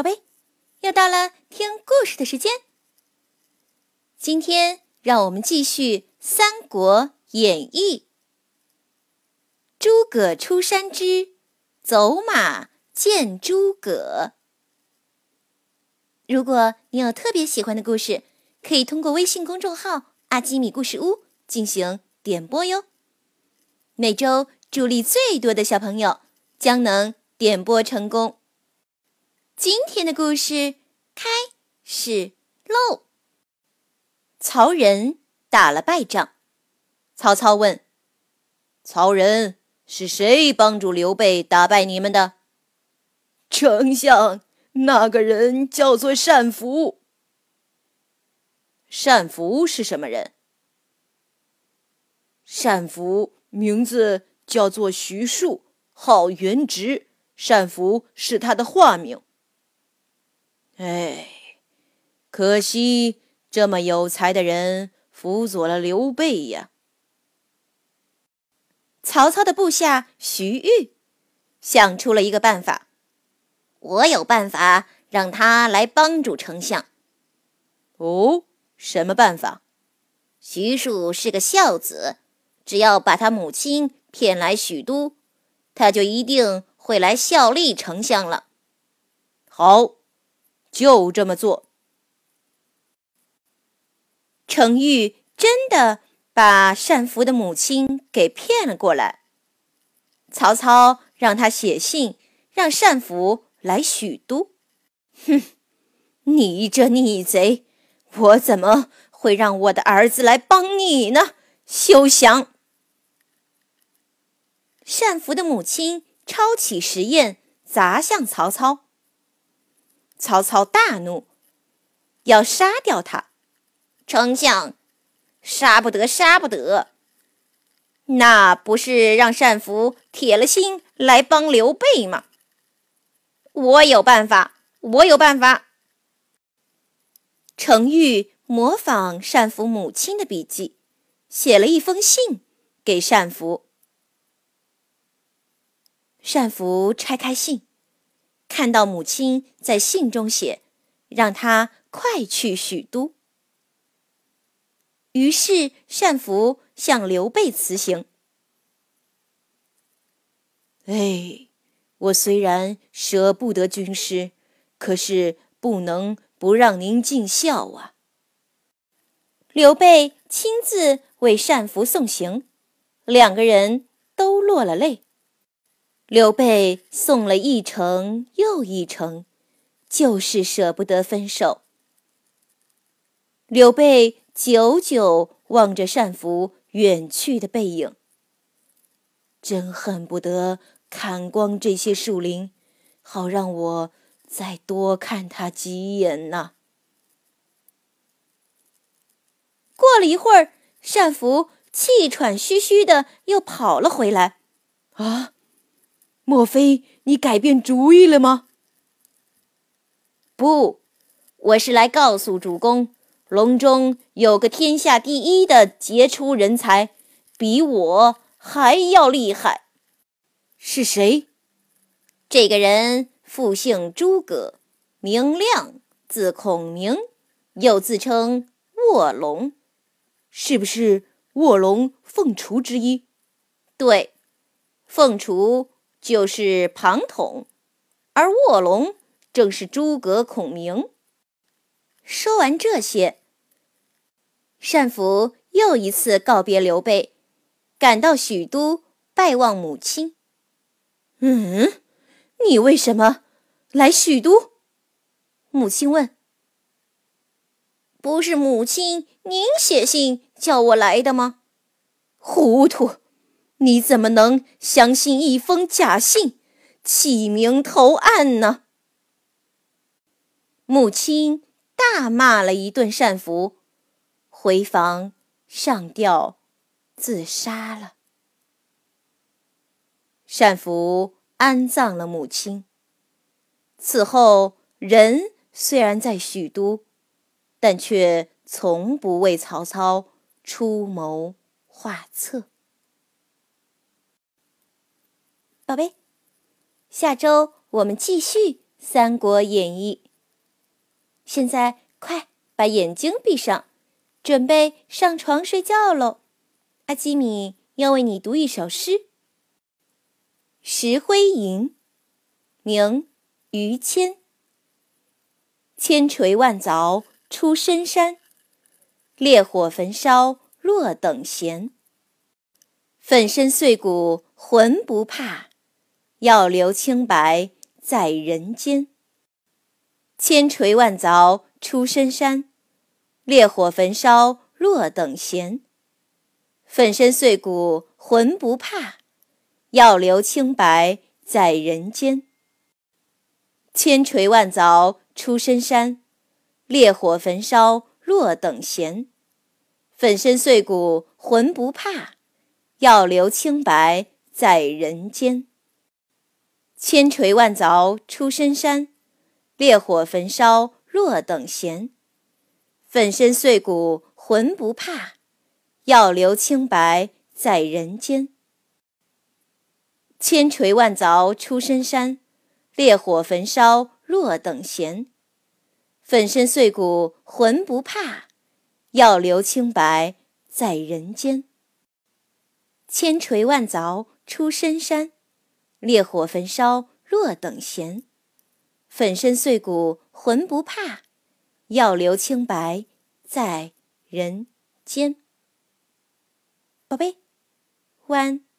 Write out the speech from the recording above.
宝贝，又到了听故事的时间。今天让我们继续《三国演义》。诸葛出山之走马见诸葛。如果你有特别喜欢的故事，可以通过微信公众号“阿基米故事屋”进行点播哟。每周助力最多的小朋友将能点播成功。今天的故事开始喽。曹仁打了败仗，曹操问：“曹仁是谁帮助刘备打败你们的？”丞相，那个人叫做单福。单福是什么人？单福名字叫做徐庶，号元直。单福是他的化名。哎，可惜这么有才的人辅佐了刘备呀。曹操的部下徐玉想出了一个办法，我有办法让他来帮助丞相。哦，什么办法？徐庶是个孝子，只要把他母亲骗来许都，他就一定会来效力丞相了。好。就这么做。程昱真的把单福的母亲给骗了过来。曹操让他写信，让单福来许都。哼，你这逆贼，我怎么会让我的儿子来帮你呢？休想！单福的母亲抄起石砚砸向曹操。曹操大怒，要杀掉他。丞相，杀不得，杀不得。那不是让单福铁了心来帮刘备吗？我有办法，我有办法。程昱模仿单福母亲的笔记，写了一封信给单福。单福拆开信。看到母亲在信中写，让他快去许都。于是单福向刘备辞行。哎，我虽然舍不得军师，可是不能不让您尽孝啊。刘备亲自为单福送行，两个人都落了泪。刘备送了一程又一程，就是舍不得分手。刘备久久望着单福远去的背影，真恨不得砍光这些树林，好让我再多看他几眼呐。过了一会儿，单福气喘吁吁的又跑了回来。啊！莫非你改变主意了吗？不，我是来告诉主公，隆中有个天下第一的杰出人才，比我还要厉害。是谁？这个人复姓诸葛，名亮，字孔明，又自称卧龙，是不是卧龙凤雏之一？对，凤雏。就是庞统，而卧龙正是诸葛孔明。说完这些，单福又一次告别刘备，赶到许都拜望母亲。嗯，你为什么来许都？母亲问。不是母亲您写信叫我来的吗？糊涂。你怎么能相信一封假信，起名投案呢？母亲大骂了一顿单福，回房上吊自杀了。单福安葬了母亲。此后，人虽然在许都，但却从不为曹操出谋划策。宝贝，下周我们继续《三国演义》。现在快把眼睛闭上，准备上床睡觉喽。阿基米要为你读一首诗，《石灰吟》，明·于谦。千锤万凿出深山，烈火焚烧若等闲。粉身碎骨浑不怕，要留清白在人间。千锤万凿出深山，烈火焚烧若等闲。粉身碎骨浑不怕，要留清白在人间。千锤万凿出深山，烈火焚烧若等闲。粉身碎骨浑不怕，要留清白在人间。千锤万凿出深山，烈火焚烧若等闲。粉身碎骨浑不怕，要留清白在人间。千锤万凿出深山。烈火焚烧若等闲，粉身碎骨浑不怕，要留清白在人间。千锤万凿出深山，烈火焚烧若等闲，粉身碎骨浑不怕，要留清白在人间。宝贝，晚安。